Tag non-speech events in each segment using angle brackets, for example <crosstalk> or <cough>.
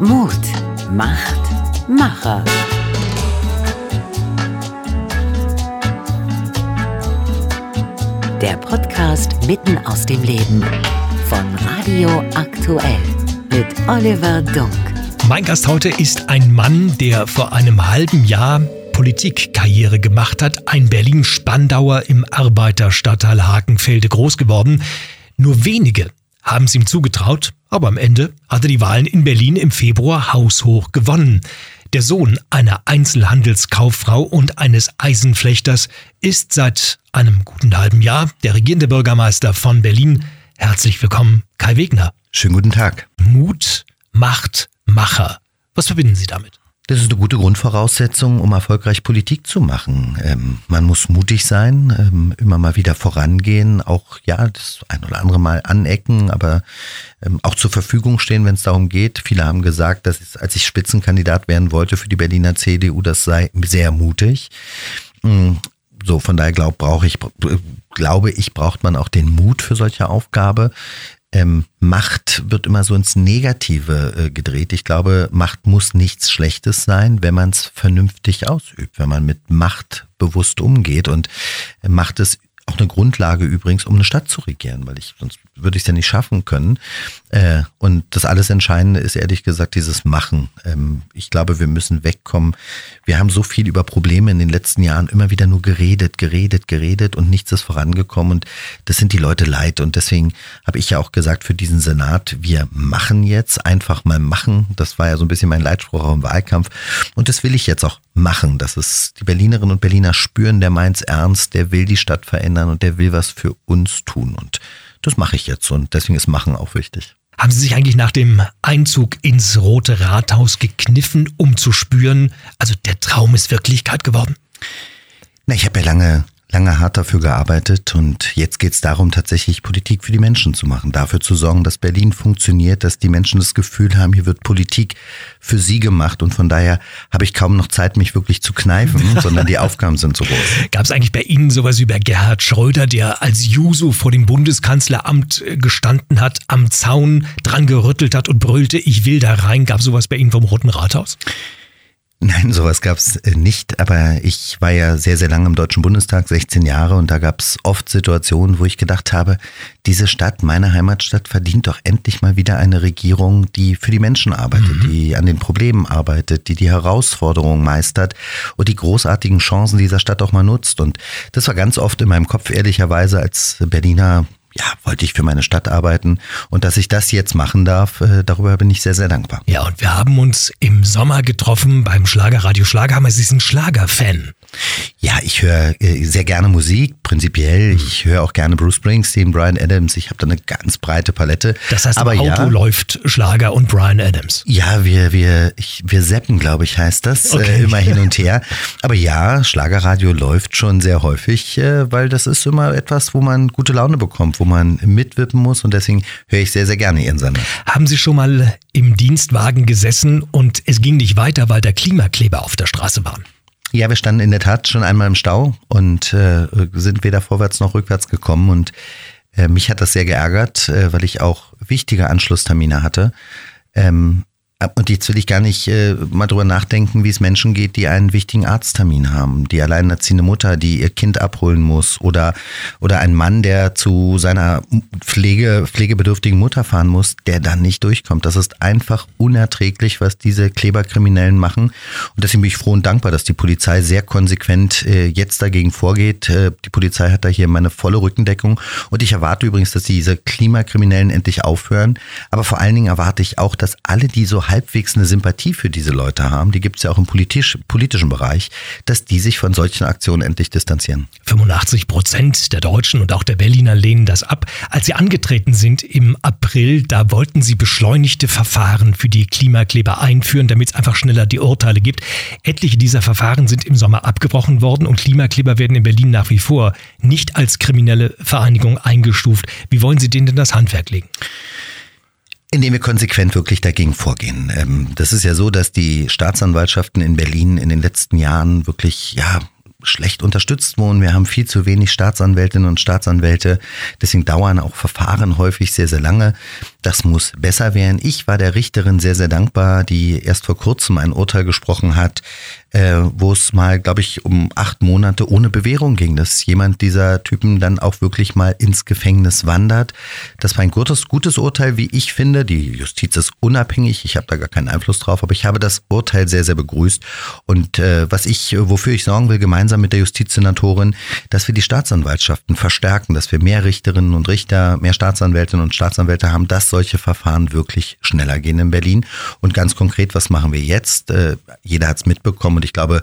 Mut macht Macher. Der Podcast mitten aus dem Leben von Radio Aktuell mit Oliver Dunk. Mein Gast heute ist ein Mann, der vor einem halben Jahr Politikkarriere gemacht hat, ein Berlin-Spandauer im Arbeiterstadtteil Hakenfelde groß geworden. Nur wenige haben es ihm zugetraut, aber am Ende hat er die Wahlen in Berlin im Februar haushoch gewonnen. Der Sohn einer Einzelhandelskauffrau und eines Eisenflechters ist seit einem guten halben Jahr der regierende Bürgermeister von Berlin. Herzlich willkommen, Kai Wegner. Schönen guten Tag. Mut macht Macher. Was verbinden Sie damit? Das ist eine gute Grundvoraussetzung, um erfolgreich Politik zu machen. Ähm, man muss mutig sein, ähm, immer mal wieder vorangehen, auch ja, das ein oder andere Mal anecken, aber ähm, auch zur Verfügung stehen, wenn es darum geht. Viele haben gesagt, dass ich, als ich Spitzenkandidat werden wollte für die Berliner CDU, das sei sehr mutig. Mm, so, von daher glaub, brauche ich, glaube ich, braucht man auch den Mut für solche Aufgabe ähm, Macht wird immer so ins Negative äh, gedreht. Ich glaube, Macht muss nichts Schlechtes sein, wenn man es vernünftig ausübt, wenn man mit Macht bewusst umgeht. Und äh, Macht ist auch eine Grundlage übrigens, um eine Stadt zu regieren, weil ich sonst würde ich es ja nicht schaffen können. Äh, und das alles Entscheidende ist ehrlich gesagt dieses Machen. Ähm, ich glaube, wir müssen wegkommen. Wir haben so viel über Probleme in den letzten Jahren immer wieder nur geredet, geredet, geredet und nichts ist vorangekommen. Und das sind die Leute leid. Und deswegen habe ich ja auch gesagt für diesen Senat, wir machen jetzt einfach mal machen. Das war ja so ein bisschen mein Leitspruch auch im Wahlkampf. Und das will ich jetzt auch machen. Dass es die Berlinerinnen und Berliner spüren, der meint's ernst, der will die Stadt verändern und der will was für uns tun. Und das mache ich jetzt und deswegen ist Machen auch wichtig. Haben Sie sich eigentlich nach dem Einzug ins Rote Rathaus gekniffen, um zu spüren, also der Traum ist Wirklichkeit geworden? Na, ich habe ja lange lange hart dafür gearbeitet und jetzt geht es darum, tatsächlich Politik für die Menschen zu machen, dafür zu sorgen, dass Berlin funktioniert, dass die Menschen das Gefühl haben, hier wird Politik für sie gemacht und von daher habe ich kaum noch Zeit, mich wirklich zu kneifen, <laughs> sondern die Aufgaben sind so groß. Gab es eigentlich bei Ihnen sowas wie bei Gerhard Schröder, der als Juso vor dem Bundeskanzleramt äh, gestanden hat, am Zaun dran gerüttelt hat und brüllte, ich will da rein? Gab sowas bei Ihnen vom Roten Rathaus? Nein, sowas gab es äh, nicht, aber ich war ja sehr, sehr lange im Deutschen Bundestag, 16 Jahre, und da gab es oft Situationen, wo ich gedacht habe, diese Stadt, meine Heimatstadt, verdient doch endlich mal wieder eine Regierung, die für die Menschen arbeitet, mhm. die an den Problemen arbeitet, die die Herausforderungen meistert und die großartigen Chancen dieser Stadt auch mal nutzt. Und das war ganz oft in meinem Kopf ehrlicherweise als Berliner ja, wollte ich für meine Stadt arbeiten. Und dass ich das jetzt machen darf, äh, darüber bin ich sehr, sehr dankbar. Ja, und wir haben uns im Sommer getroffen beim Schlagerradio Schlagerhammer. Sie sind Schlagerfan. Ja, ich höre äh, sehr gerne Musik, prinzipiell. Mhm. Ich höre auch gerne Bruce Springsteen, Brian Adams. Ich habe da eine ganz breite Palette. Das heißt, Aber im Auto ja, läuft Schlager und Brian Adams. Ja, wir, wir, ich, wir seppen, glaube ich, heißt das, äh, okay. äh, immer hin und her. <laughs> Aber ja, Schlagerradio läuft schon sehr häufig, äh, weil das ist immer etwas, wo man gute Laune bekommt, wo man mitwippen muss und deswegen höre ich sehr, sehr gerne Ihren Sender. Haben Sie schon mal im Dienstwagen gesessen und es ging nicht weiter, weil der Klimakleber auf der Straße war? Ja, wir standen in der Tat schon einmal im Stau und äh, sind weder vorwärts noch rückwärts gekommen. Und äh, mich hat das sehr geärgert, äh, weil ich auch wichtige Anschlusstermine hatte. Ähm, und jetzt will ich gar nicht äh, mal drüber nachdenken, wie es Menschen geht, die einen wichtigen Arzttermin haben, die alleinerziehende Mutter, die ihr Kind abholen muss oder, oder ein Mann, der zu seiner Pflege, pflegebedürftigen Mutter fahren muss, der dann nicht durchkommt. Das ist einfach unerträglich, was diese Kleberkriminellen machen. Und deswegen bin ich froh und dankbar, dass die Polizei sehr konsequent äh, jetzt dagegen vorgeht. Äh, die Polizei hat da hier meine volle Rückendeckung. Und ich erwarte übrigens, dass diese Klimakriminellen endlich aufhören. Aber vor allen Dingen erwarte ich auch, dass alle, die so halbwegs eine Sympathie für diese Leute haben, die gibt es ja auch im politisch, politischen Bereich, dass die sich von solchen Aktionen endlich distanzieren. 85 Prozent der Deutschen und auch der Berliner lehnen das ab. Als sie angetreten sind im April, da wollten sie beschleunigte Verfahren für die Klimakleber einführen, damit es einfach schneller die Urteile gibt. Etliche dieser Verfahren sind im Sommer abgebrochen worden und Klimakleber werden in Berlin nach wie vor nicht als kriminelle Vereinigung eingestuft. Wie wollen Sie denen denn das Handwerk legen? Indem wir konsequent wirklich dagegen vorgehen. Ähm, das ist ja so, dass die Staatsanwaltschaften in Berlin in den letzten Jahren wirklich, ja, schlecht unterstützt wurden. Wir haben viel zu wenig Staatsanwältinnen und Staatsanwälte. Deswegen dauern auch Verfahren häufig sehr, sehr lange. Das muss besser werden. Ich war der Richterin sehr, sehr dankbar, die erst vor kurzem ein Urteil gesprochen hat, äh, wo es mal, glaube ich, um acht Monate ohne Bewährung ging, dass jemand dieser Typen dann auch wirklich mal ins Gefängnis wandert. Das war ein gutes, gutes Urteil, wie ich finde. Die Justiz ist unabhängig, ich habe da gar keinen Einfluss drauf, aber ich habe das Urteil sehr, sehr begrüßt. Und äh, was ich, wofür ich sorgen will, gemeinsam mit der Justizsenatorin, dass wir die Staatsanwaltschaften verstärken, dass wir mehr Richterinnen und Richter, mehr Staatsanwältinnen und Staatsanwälte haben, dass solche Verfahren wirklich schneller gehen in Berlin. Und ganz konkret, was machen wir jetzt? Äh, jeder hat es mitbekommen und ich glaube,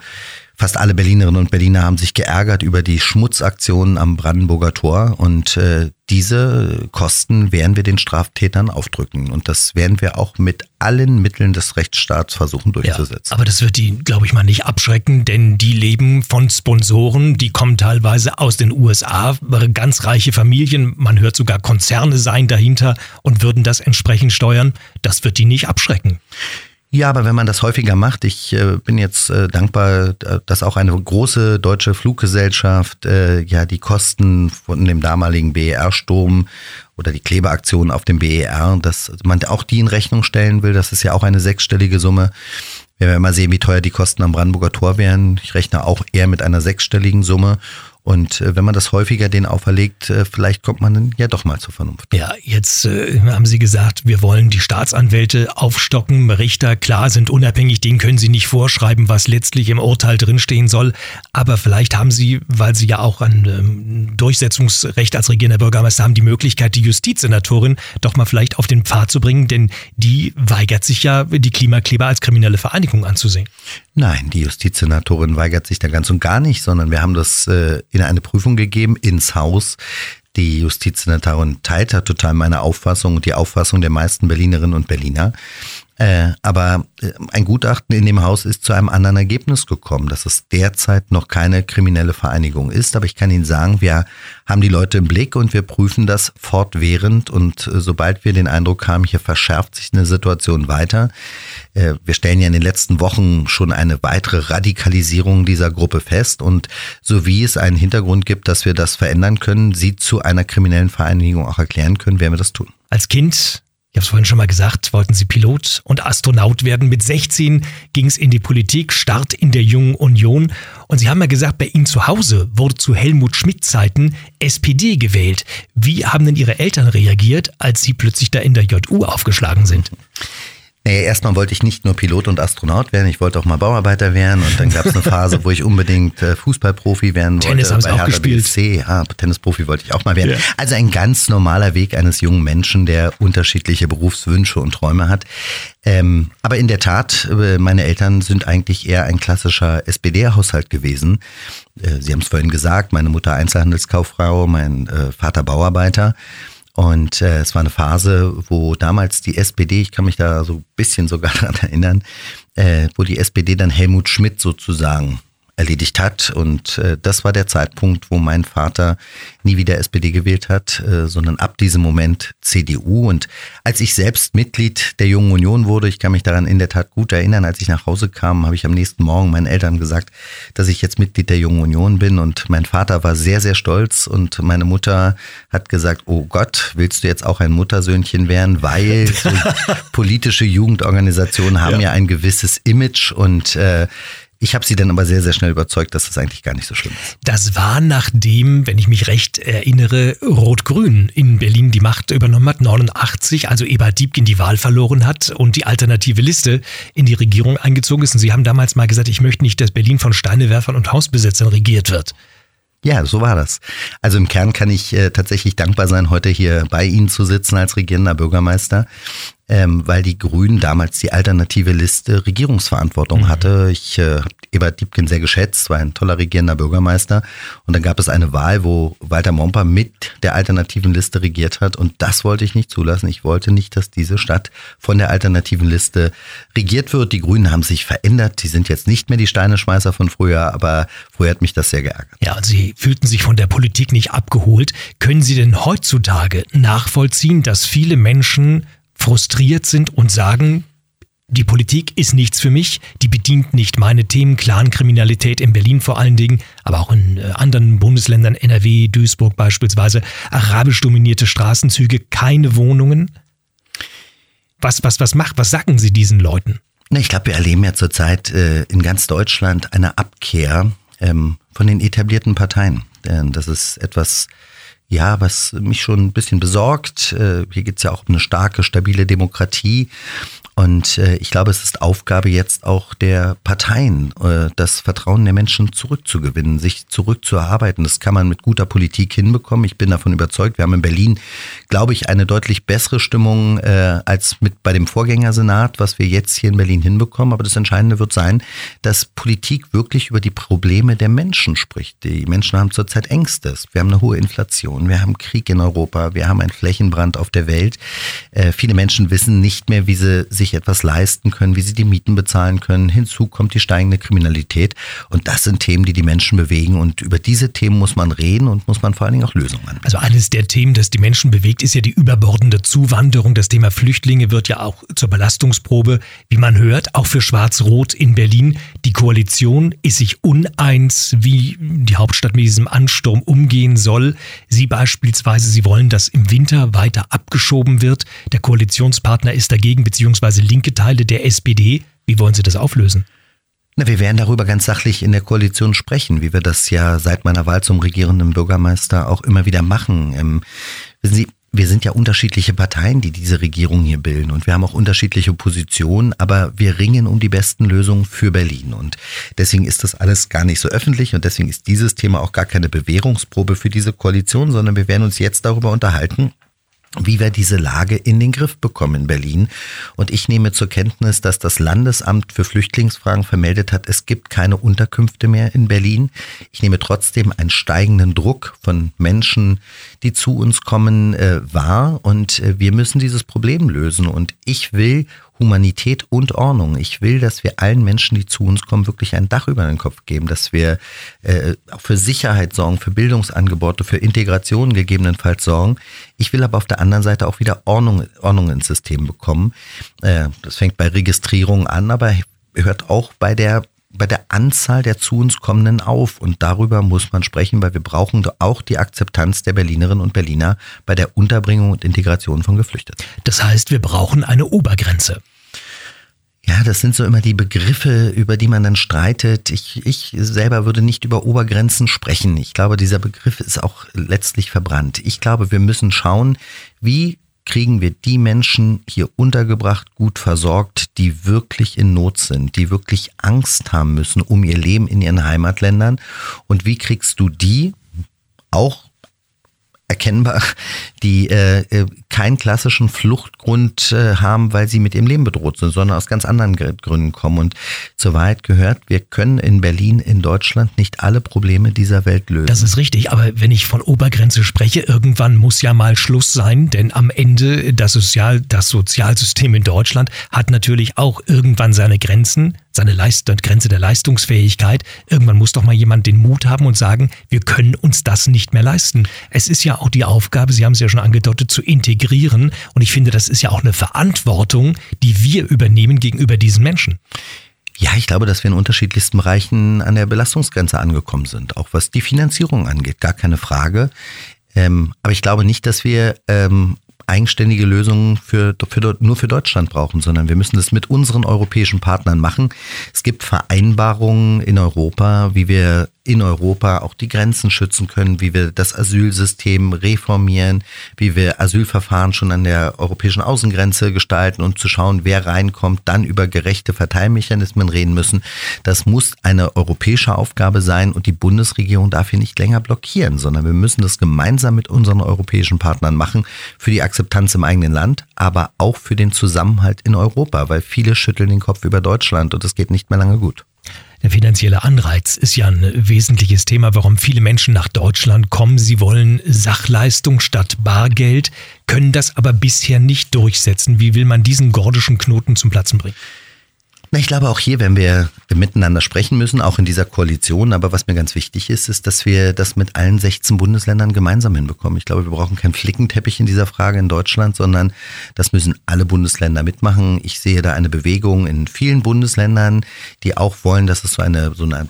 fast alle Berlinerinnen und Berliner haben sich geärgert über die Schmutzaktionen am Brandenburger Tor und äh, diese Kosten werden wir den Straftätern aufdrücken und das werden wir auch mit allen Mitteln des Rechtsstaats versuchen durchzusetzen. Ja, aber das wird die, glaube ich mal, nicht abschrecken, denn die leben von Sponsoren, die kommen teilweise aus den USA, ganz reiche Familien, man hört sogar Konzerne seien dahinter und würden das entsprechend steuern. Das wird die nicht abschrecken. Ja, aber wenn man das häufiger macht, ich äh, bin jetzt äh, dankbar, dass auch eine große deutsche Fluggesellschaft äh, ja die Kosten von dem damaligen BER-Sturm oder die Klebeaktion auf dem BER, dass man auch die in Rechnung stellen will. Das ist ja auch eine sechsstellige Summe. Wir werden mal sehen, wie teuer die Kosten am Brandenburger Tor wären. Ich rechne auch eher mit einer sechsstelligen Summe. Und äh, wenn man das häufiger denen auferlegt, äh, vielleicht kommt man dann ja doch mal zur Vernunft. Ja, jetzt äh, haben Sie gesagt, wir wollen die Staatsanwälte aufstocken. Richter, klar, sind unabhängig, denen können Sie nicht vorschreiben, was letztlich im Urteil drinstehen soll. Aber vielleicht haben Sie, weil Sie ja auch ein ähm, Durchsetzungsrecht als regierender Bürgermeister haben, die Möglichkeit, die Justizsenatorin doch mal vielleicht auf den Pfad zu bringen, denn die weigert sich ja, die Klimakleber als kriminelle Vereinigung anzusehen. Nein, die Justizsenatorin weigert sich da ganz und gar nicht, sondern wir haben das äh, in eine Prüfung gegeben ins Haus. Die Justizsenatorin teilt da total meine Auffassung und die Auffassung der meisten Berlinerinnen und Berliner. Äh, aber äh, ein Gutachten in dem Haus ist zu einem anderen Ergebnis gekommen, dass es derzeit noch keine kriminelle Vereinigung ist. Aber ich kann Ihnen sagen, wir haben die Leute im Blick und wir prüfen das fortwährend. Und äh, sobald wir den Eindruck haben, hier verschärft sich eine Situation weiter, äh, wir stellen ja in den letzten Wochen schon eine weitere Radikalisierung dieser Gruppe fest. Und so wie es einen Hintergrund gibt, dass wir das verändern können, sie zu einer kriminellen Vereinigung auch erklären können, werden wir das tun. Als Kind ich habe es vorhin schon mal gesagt, wollten Sie Pilot und Astronaut werden. Mit 16 ging es in die Politik, Start in der Jungen Union. Und Sie haben ja gesagt, bei Ihnen zu Hause wurde zu Helmut Schmidt Zeiten SPD gewählt. Wie haben denn Ihre Eltern reagiert, als Sie plötzlich da in der JU aufgeschlagen sind? Naja, erstmal wollte ich nicht nur Pilot und Astronaut werden, ich wollte auch mal Bauarbeiter werden und dann gab es eine Phase, wo ich unbedingt äh, Fußballprofi werden wollte. Tennis haben Sie auch gespielt. BSC. Ja, Tennisprofi wollte ich auch mal werden. Ja. Also ein ganz normaler Weg eines jungen Menschen, der unterschiedliche Berufswünsche und Träume hat. Ähm, aber in der Tat, äh, meine Eltern sind eigentlich eher ein klassischer SPD-Haushalt gewesen. Äh, Sie haben es vorhin gesagt, meine Mutter Einzelhandelskauffrau, mein äh, Vater Bauarbeiter. Und äh, es war eine Phase, wo damals die SPD, ich kann mich da so ein bisschen sogar <laughs> daran erinnern, äh, wo die SPD dann Helmut Schmidt sozusagen erledigt hat. Und äh, das war der Zeitpunkt, wo mein Vater nie wieder SPD gewählt hat, äh, sondern ab diesem Moment CDU. Und als ich selbst Mitglied der Jungen Union wurde, ich kann mich daran in der Tat gut erinnern, als ich nach Hause kam, habe ich am nächsten Morgen meinen Eltern gesagt, dass ich jetzt Mitglied der Jungen Union bin. Und mein Vater war sehr, sehr stolz und meine Mutter hat gesagt, oh Gott, willst du jetzt auch ein Muttersöhnchen werden? Weil so <laughs> politische Jugendorganisationen haben ja. ja ein gewisses Image und äh, ich habe sie dann aber sehr, sehr schnell überzeugt, dass das eigentlich gar nicht so schlimm ist. Das war nachdem, wenn ich mich recht erinnere, Rot-Grün in Berlin die Macht übernommen hat, 89, also Eberhard Diebken die Wahl verloren hat und die alternative Liste in die Regierung eingezogen ist. Und Sie haben damals mal gesagt, ich möchte nicht, dass Berlin von Steinewerfern und Hausbesetzern regiert wird. Ja, so war das. Also im Kern kann ich äh, tatsächlich dankbar sein, heute hier bei Ihnen zu sitzen als regierender Bürgermeister ähm, weil die Grünen damals die alternative Liste Regierungsverantwortung mhm. hatte. Ich äh, habe Ebert Diebken sehr geschätzt, war ein toller regierender Bürgermeister. Und dann gab es eine Wahl, wo Walter Momper mit der alternativen Liste regiert hat. Und das wollte ich nicht zulassen. Ich wollte nicht, dass diese Stadt von der alternativen Liste regiert wird. Die Grünen haben sich verändert. Die sind jetzt nicht mehr die Steineschmeißer von früher, aber früher hat mich das sehr geärgert. Ja, und Sie fühlten sich von der Politik nicht abgeholt. Können Sie denn heutzutage nachvollziehen, dass viele Menschen frustriert sind und sagen, die Politik ist nichts für mich, die bedient nicht meine Themen, Clankriminalität in Berlin vor allen Dingen, aber auch in äh, anderen Bundesländern, NRW, Duisburg beispielsweise, arabisch dominierte Straßenzüge, keine Wohnungen. Was, was, was macht, was sagen Sie diesen Leuten? Ich glaube, wir erleben ja zurzeit äh, in ganz Deutschland eine Abkehr ähm, von den etablierten Parteien. Das ist etwas, ja, was mich schon ein bisschen besorgt. Äh, hier geht es ja auch um eine starke, stabile Demokratie. Und äh, ich glaube, es ist Aufgabe jetzt auch der Parteien, äh, das Vertrauen der Menschen zurückzugewinnen, sich zurückzuerarbeiten. Das kann man mit guter Politik hinbekommen. Ich bin davon überzeugt. Wir haben in Berlin, glaube ich, eine deutlich bessere Stimmung als mit bei dem Vorgängersenat, was wir jetzt hier in Berlin hinbekommen. Aber das Entscheidende wird sein, dass Politik wirklich über die Probleme der Menschen spricht. Die Menschen haben zurzeit Ängste. Wir haben eine hohe Inflation, wir haben Krieg in Europa, wir haben einen Flächenbrand auf der Welt. Äh, viele Menschen wissen nicht mehr, wie sie sich etwas leisten können, wie sie die Mieten bezahlen können. Hinzu kommt die steigende Kriminalität. Und das sind Themen, die die Menschen bewegen. Und über diese Themen muss man reden und muss man vor allen Dingen auch Lösungen anbieten. Also eines der Themen, das die Menschen bewegt, ist ja die überbordende Zuwanderung. Das Thema Flüchtlinge wird ja auch zur Belastungsprobe, wie man hört, auch für Schwarz-Rot in Berlin. Die Koalition ist sich uneins, wie die Hauptstadt mit diesem Ansturm umgehen soll. Sie beispielsweise, sie wollen, dass im Winter weiter abgeschoben wird. Der Koalitionspartner ist dagegen, beziehungsweise linke Teile der SPD. Wie wollen Sie das auflösen? Na, wir werden darüber ganz sachlich in der Koalition sprechen, wie wir das ja seit meiner Wahl zum regierenden Bürgermeister auch immer wieder machen. Ähm, wissen Sie, wir sind ja unterschiedliche Parteien, die diese Regierung hier bilden. Und wir haben auch unterschiedliche Positionen, aber wir ringen um die besten Lösungen für Berlin. Und deswegen ist das alles gar nicht so öffentlich. Und deswegen ist dieses Thema auch gar keine Bewährungsprobe für diese Koalition, sondern wir werden uns jetzt darüber unterhalten, wie wir diese Lage in den Griff bekommen in Berlin. Und ich nehme zur Kenntnis, dass das Landesamt für Flüchtlingsfragen vermeldet hat, es gibt keine Unterkünfte mehr in Berlin. Ich nehme trotzdem einen steigenden Druck von Menschen, die zu uns kommen, äh, wahr. Und äh, wir müssen dieses Problem lösen. Und ich will Humanität und Ordnung. Ich will, dass wir allen Menschen, die zu uns kommen, wirklich ein Dach über den Kopf geben, dass wir äh, auch für Sicherheit sorgen, für Bildungsangebote, für Integration gegebenenfalls sorgen. Ich will aber auf der anderen Seite auch wieder Ordnung, Ordnung ins System bekommen. Äh, das fängt bei Registrierung an, aber hört auch bei der bei der Anzahl der zu uns kommenden auf. Und darüber muss man sprechen, weil wir brauchen auch die Akzeptanz der Berlinerinnen und Berliner bei der Unterbringung und Integration von Geflüchteten. Das heißt, wir brauchen eine Obergrenze. Ja, das sind so immer die Begriffe, über die man dann streitet. Ich, ich selber würde nicht über Obergrenzen sprechen. Ich glaube, dieser Begriff ist auch letztlich verbrannt. Ich glaube, wir müssen schauen, wie kriegen wir die Menschen hier untergebracht, gut versorgt, die wirklich in Not sind, die wirklich Angst haben müssen um ihr Leben in ihren Heimatländern? Und wie kriegst du die auch erkennbar, die äh, keinen klassischen Fluchtgrund äh, haben, weil sie mit ihrem Leben bedroht sind, sondern aus ganz anderen Gründen kommen. Und zur Wahrheit gehört, wir können in Berlin, in Deutschland nicht alle Probleme dieser Welt lösen. Das ist richtig, aber wenn ich von Obergrenze spreche, irgendwann muss ja mal Schluss sein, denn am Ende das, Sozial, das Sozialsystem in Deutschland hat natürlich auch irgendwann seine Grenzen seine Leist Grenze der Leistungsfähigkeit. Irgendwann muss doch mal jemand den Mut haben und sagen, wir können uns das nicht mehr leisten. Es ist ja auch die Aufgabe, Sie haben es ja schon angedeutet, zu integrieren. Und ich finde, das ist ja auch eine Verantwortung, die wir übernehmen gegenüber diesen Menschen. Ja, ich glaube, dass wir in unterschiedlichsten Bereichen an der Belastungsgrenze angekommen sind, auch was die Finanzierung angeht, gar keine Frage. Ähm, aber ich glaube nicht, dass wir ähm, eigenständige Lösungen für, für, nur für Deutschland brauchen, sondern wir müssen das mit unseren europäischen Partnern machen. Es gibt Vereinbarungen in Europa, wie wir in Europa auch die Grenzen schützen können, wie wir das Asylsystem reformieren, wie wir Asylverfahren schon an der europäischen Außengrenze gestalten und zu schauen, wer reinkommt, dann über gerechte Verteilmechanismen reden müssen. Das muss eine europäische Aufgabe sein und die Bundesregierung darf hier nicht länger blockieren, sondern wir müssen das gemeinsam mit unseren europäischen Partnern machen für die Akzeptanz im eigenen Land, aber auch für den Zusammenhalt in Europa, weil viele schütteln den Kopf über Deutschland und es geht nicht mehr lange gut. Der finanzielle Anreiz ist ja ein wesentliches Thema, warum viele Menschen nach Deutschland kommen. Sie wollen Sachleistung statt Bargeld, können das aber bisher nicht durchsetzen. Wie will man diesen gordischen Knoten zum Platzen bringen? Ich glaube auch hier, wenn wir miteinander sprechen müssen, auch in dieser Koalition, aber was mir ganz wichtig ist, ist, dass wir das mit allen 16 Bundesländern gemeinsam hinbekommen. Ich glaube, wir brauchen keinen Flickenteppich in dieser Frage in Deutschland, sondern das müssen alle Bundesländer mitmachen. Ich sehe da eine Bewegung in vielen Bundesländern, die auch wollen, dass es so eine, so eine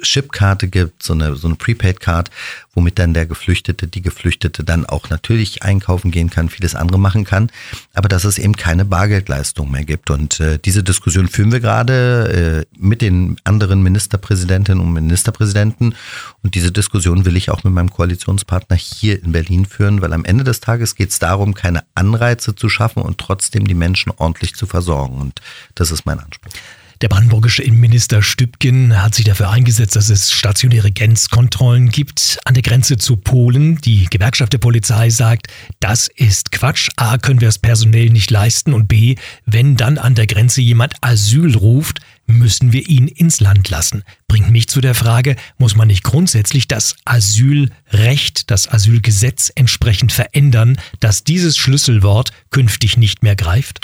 Chipkarte gibt, so eine, so eine Prepaid-Card, womit dann der Geflüchtete, die Geflüchtete dann auch natürlich einkaufen gehen kann, vieles andere machen kann, aber dass es eben keine Bargeldleistung mehr gibt. Und äh, diese Diskussion führen wir gerade äh, mit den anderen Ministerpräsidentinnen und Ministerpräsidenten. Und diese Diskussion will ich auch mit meinem Koalitionspartner hier in Berlin führen, weil am Ende des Tages geht es darum, keine Anreize zu schaffen und trotzdem die Menschen ordentlich zu versorgen. Und das ist mein Anspruch. Der brandenburgische Innenminister Stübgen hat sich dafür eingesetzt, dass es stationäre Grenzkontrollen gibt an der Grenze zu Polen. Die Gewerkschaft der Polizei sagt, das ist Quatsch. A, können wir es personell nicht leisten und B, wenn dann an der Grenze jemand Asyl ruft, müssen wir ihn ins Land lassen. Bringt mich zu der Frage, muss man nicht grundsätzlich das Asylrecht, das Asylgesetz entsprechend verändern, dass dieses Schlüsselwort künftig nicht mehr greift?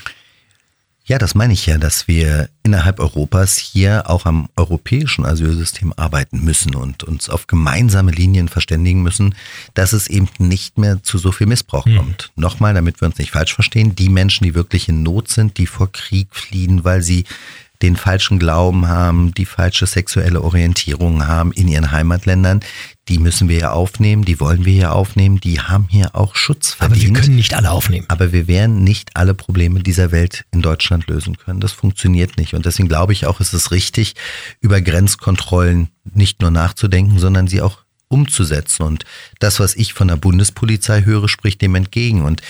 Ja, das meine ich ja, dass wir innerhalb Europas hier auch am europäischen Asylsystem arbeiten müssen und uns auf gemeinsame Linien verständigen müssen, dass es eben nicht mehr zu so viel Missbrauch mhm. kommt. Nochmal, damit wir uns nicht falsch verstehen, die Menschen, die wirklich in Not sind, die vor Krieg fliehen, weil sie den falschen Glauben haben, die falsche sexuelle Orientierung haben in ihren Heimatländern, die müssen wir ja aufnehmen, die wollen wir ja aufnehmen, die haben hier auch Schutz verdient. Aber wir können nicht alle aufnehmen. Aber wir werden nicht alle Probleme dieser Welt in Deutschland lösen können. Das funktioniert nicht. Und deswegen glaube ich auch, ist es richtig, über Grenzkontrollen nicht nur nachzudenken, sondern sie auch umzusetzen. Und das, was ich von der Bundespolizei höre, spricht dem entgegen. Und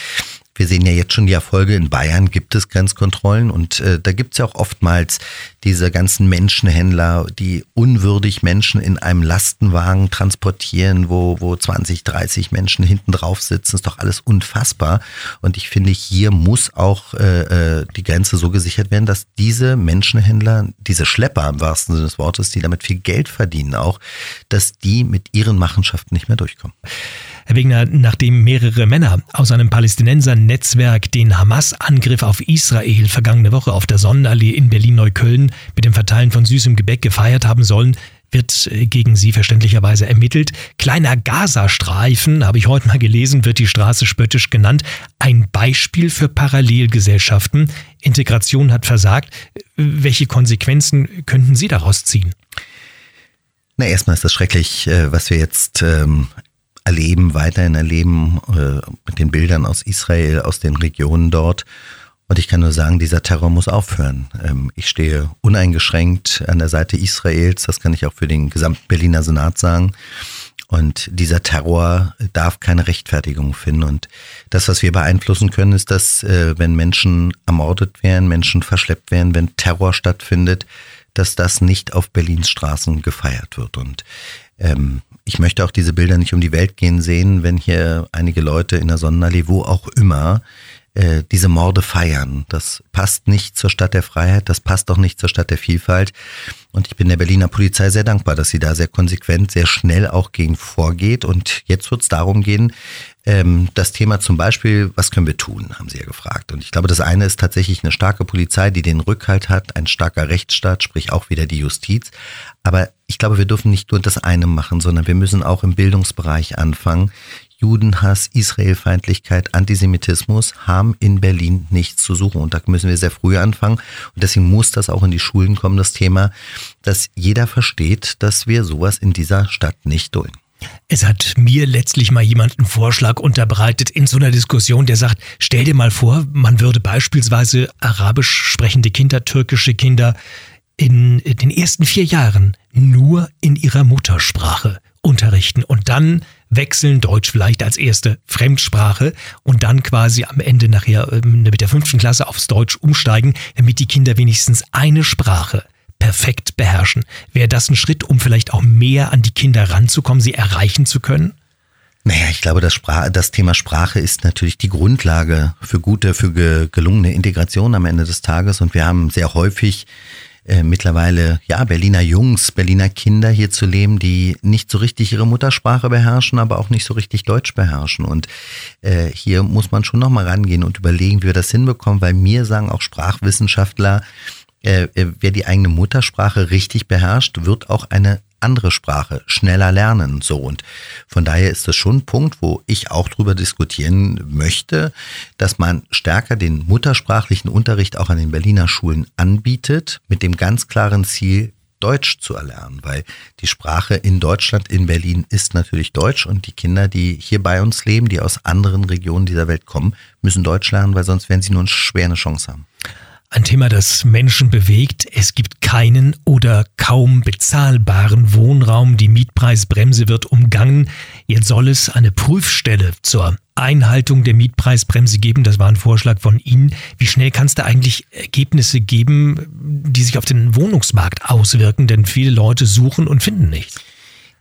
wir sehen ja jetzt schon die Erfolge. In Bayern gibt es Grenzkontrollen und äh, da gibt es ja auch oftmals diese ganzen Menschenhändler, die unwürdig Menschen in einem Lastenwagen transportieren, wo, wo 20, 30 Menschen hinten drauf sitzen. Ist doch alles unfassbar. Und ich finde, hier muss auch äh, äh, die Grenze so gesichert werden, dass diese Menschenhändler, diese Schlepper im wahrsten Sinne des Wortes, die damit viel Geld verdienen auch, dass die mit ihren Machenschaften nicht mehr durchkommen. Herr Wegner, nachdem mehrere Männer aus einem Palästinenser-Netzwerk den Hamas-Angriff auf Israel vergangene Woche auf der Sonnenallee in Berlin-Neukölln mit dem Verteilen von süßem Gebäck gefeiert haben sollen, wird äh, gegen sie verständlicherweise ermittelt. Kleiner Gazastreifen, habe ich heute mal gelesen, wird die Straße spöttisch genannt. Ein Beispiel für Parallelgesellschaften. Integration hat versagt. Welche Konsequenzen könnten Sie daraus ziehen? Na, erstmal ist das schrecklich, äh, was wir jetzt ähm, erleben, weiterhin erleben, äh, mit den Bildern aus Israel, aus den Regionen dort. Und ich kann nur sagen, dieser Terror muss aufhören. Ähm, ich stehe uneingeschränkt an der Seite Israels, das kann ich auch für den gesamten Berliner Senat sagen. Und dieser Terror darf keine Rechtfertigung finden. Und das, was wir beeinflussen können, ist, dass äh, wenn Menschen ermordet werden, Menschen verschleppt werden, wenn Terror stattfindet, dass das nicht auf Berlins Straßen gefeiert wird. Und ähm, ich möchte auch diese Bilder nicht um die Welt gehen sehen, wenn hier einige Leute in der Sonnenallee, wo auch immer, äh, diese Morde feiern. Das passt nicht zur Stadt der Freiheit, das passt auch nicht zur Stadt der Vielfalt. Und ich bin der Berliner Polizei sehr dankbar, dass sie da sehr konsequent, sehr schnell auch gegen vorgeht. Und jetzt wird es darum gehen, ähm, das Thema zum Beispiel, was können wir tun, haben Sie ja gefragt. Und ich glaube, das eine ist tatsächlich eine starke Polizei, die den Rückhalt hat, ein starker Rechtsstaat, sprich auch wieder die Justiz. Aber ich glaube, wir dürfen nicht nur das eine machen, sondern wir müssen auch im Bildungsbereich anfangen. Judenhass, Israelfeindlichkeit, Antisemitismus haben in Berlin nichts zu suchen. Und da müssen wir sehr früh anfangen. Und deswegen muss das auch in die Schulen kommen, das Thema, dass jeder versteht, dass wir sowas in dieser Stadt nicht dulden. Es hat mir letztlich mal jemand einen Vorschlag unterbreitet in so einer Diskussion, der sagt, stell dir mal vor, man würde beispielsweise arabisch sprechende Kinder, türkische Kinder in den ersten vier Jahren nur in ihrer Muttersprache unterrichten und dann wechseln, Deutsch vielleicht als erste Fremdsprache und dann quasi am Ende nachher ähm, mit der fünften Klasse aufs Deutsch umsteigen, damit die Kinder wenigstens eine Sprache perfekt beherrschen. Wäre das ein Schritt, um vielleicht auch mehr an die Kinder ranzukommen, sie erreichen zu können? Naja, ich glaube, das, Sprach, das Thema Sprache ist natürlich die Grundlage für gute, für ge, gelungene Integration am Ende des Tages. Und wir haben sehr häufig äh, mittlerweile ja Berliner Jungs, Berliner Kinder hier zu leben, die nicht so richtig ihre Muttersprache beherrschen, aber auch nicht so richtig Deutsch beherrschen. Und äh, hier muss man schon nochmal rangehen und überlegen, wie wir das hinbekommen, weil mir sagen auch Sprachwissenschaftler, äh, äh, wer die eigene Muttersprache richtig beherrscht, wird auch eine andere Sprache schneller lernen. So und von daher ist das schon ein Punkt, wo ich auch drüber diskutieren möchte, dass man stärker den muttersprachlichen Unterricht auch an den Berliner Schulen anbietet, mit dem ganz klaren Ziel, Deutsch zu erlernen, weil die Sprache in Deutschland, in Berlin ist natürlich Deutsch und die Kinder, die hier bei uns leben, die aus anderen Regionen dieser Welt kommen, müssen Deutsch lernen, weil sonst werden sie nur eine schwere Chance haben. Ein Thema, das Menschen bewegt. Es gibt keinen oder kaum bezahlbaren Wohnraum. Die Mietpreisbremse wird umgangen. Jetzt soll es eine Prüfstelle zur Einhaltung der Mietpreisbremse geben. Das war ein Vorschlag von Ihnen. Wie schnell kann es da eigentlich Ergebnisse geben, die sich auf den Wohnungsmarkt auswirken? Denn viele Leute suchen und finden nichts.